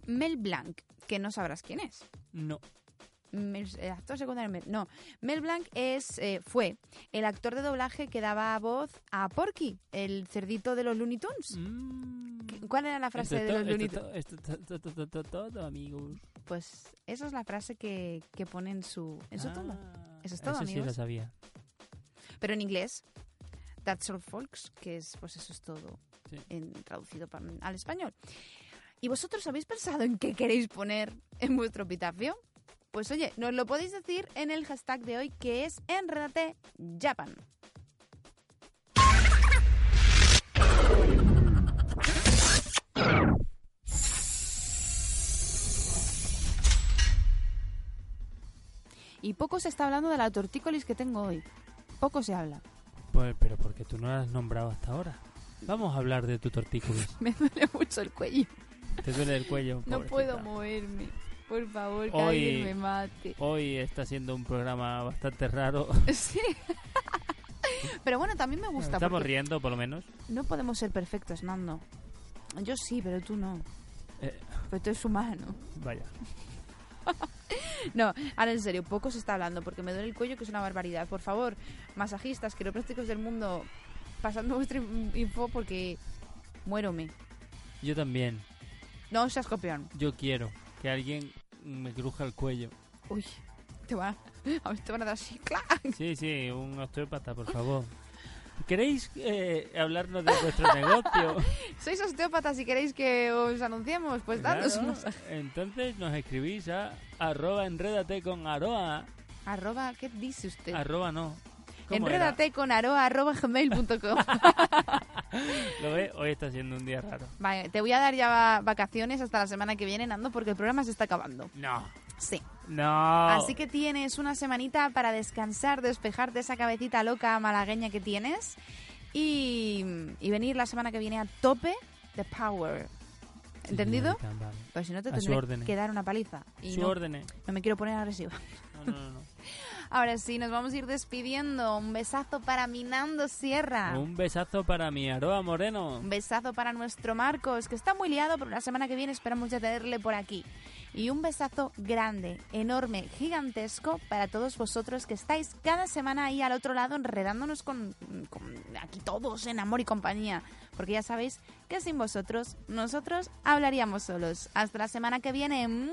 Mel Blanc, que no sabrás quién es. No. El actor secundario. Mel- No, Mel Blanc es, eh, fue el actor de doblaje que daba voz a Porky, el cerdito de los Looney Tunes. Mm. ¿Cuál era la frase Esto de los Looney Tunes? todo, amigos. Pues esa es la frase que, que pone en su, en su tumba. Ah, Eso es todo, Eso sí lo amigos. sabía. Pero en inglés, That's All Folks, que es, pues eso es todo Sí. en, traducido al español. ¿Y vosotros habéis pensado en qué queréis poner en vuestro epitafio? Pues oye, nos lo podéis decir en el hashtag de hoy que es Enredate Japan. Y poco se está hablando de la tortícolis que tengo hoy. Poco se habla. Pues, pero porque tú no la has nombrado hasta ahora. Vamos a hablar de tu tortícolis. (laughs) Me duele mucho el cuello. Te duele el cuello. No pobrecita. puedo moverme. Por favor, que Hoy- alguien me mate. Hoy está siendo un programa bastante raro. (laughs) Sí. Pero bueno, también me gusta. Estamos riendo, por lo menos. No podemos ser perfectos, Nando. Yo sí, pero tú no. Eh, Pero tú eres humano. vaya. (laughs) No, ahora en serio, poco se está hablando porque me duele el cuello, que es una barbaridad. Por favor, masajistas, quiroprácticos del mundo, pasando vuestra in- info porque muérome. Yo también. No seas copión. Yo quiero que alguien me cruja el cuello. Uy, te va a ver, te van a dar así, ¡clac! Sí, sí, un osteópata, por favor. ¿Queréis eh, hablarnos de vuestro (laughs) negocio? ¿Sois osteópatas y queréis que os anunciemos? Pues Claro, masaje. Entonces nos escribís a arroba enrédate con aroa. Arroba, ¿qué dice usted? Arroba no. Enrédate con aroa arroba gmail.com. (laughs) ¿Lo ves? Hoy está siendo un día raro. Vale, te voy a dar ya va- vacaciones hasta la semana que viene, Nando, porque el programa se está acabando. No. Sí. No. Así que tienes una semanita para descansar, despejarte esa cabecita loca malagueña que tienes y, y venir la semana que viene a tope de power. Sí, ¿Entendido? señorita, vale. Pues si no te tendré que dar una paliza. Y Su no, no me quiero poner agresiva. No, no, no. no. Ahora sí, nos vamos a ir despidiendo. Un besazo para Minando Sierra. Un besazo para mi Aroa Moreno. Un besazo para nuestro Marcos, que está muy liado, pero la semana que viene esperamos ya tenerle por aquí. Y un besazo grande, enorme, gigantesco para todos vosotros que estáis cada semana ahí al otro lado enredándonos con, con aquí todos en amor y compañía. Porque ya sabéis que sin vosotros nosotros hablaríamos solos. Hasta la semana que viene. ¡Mua!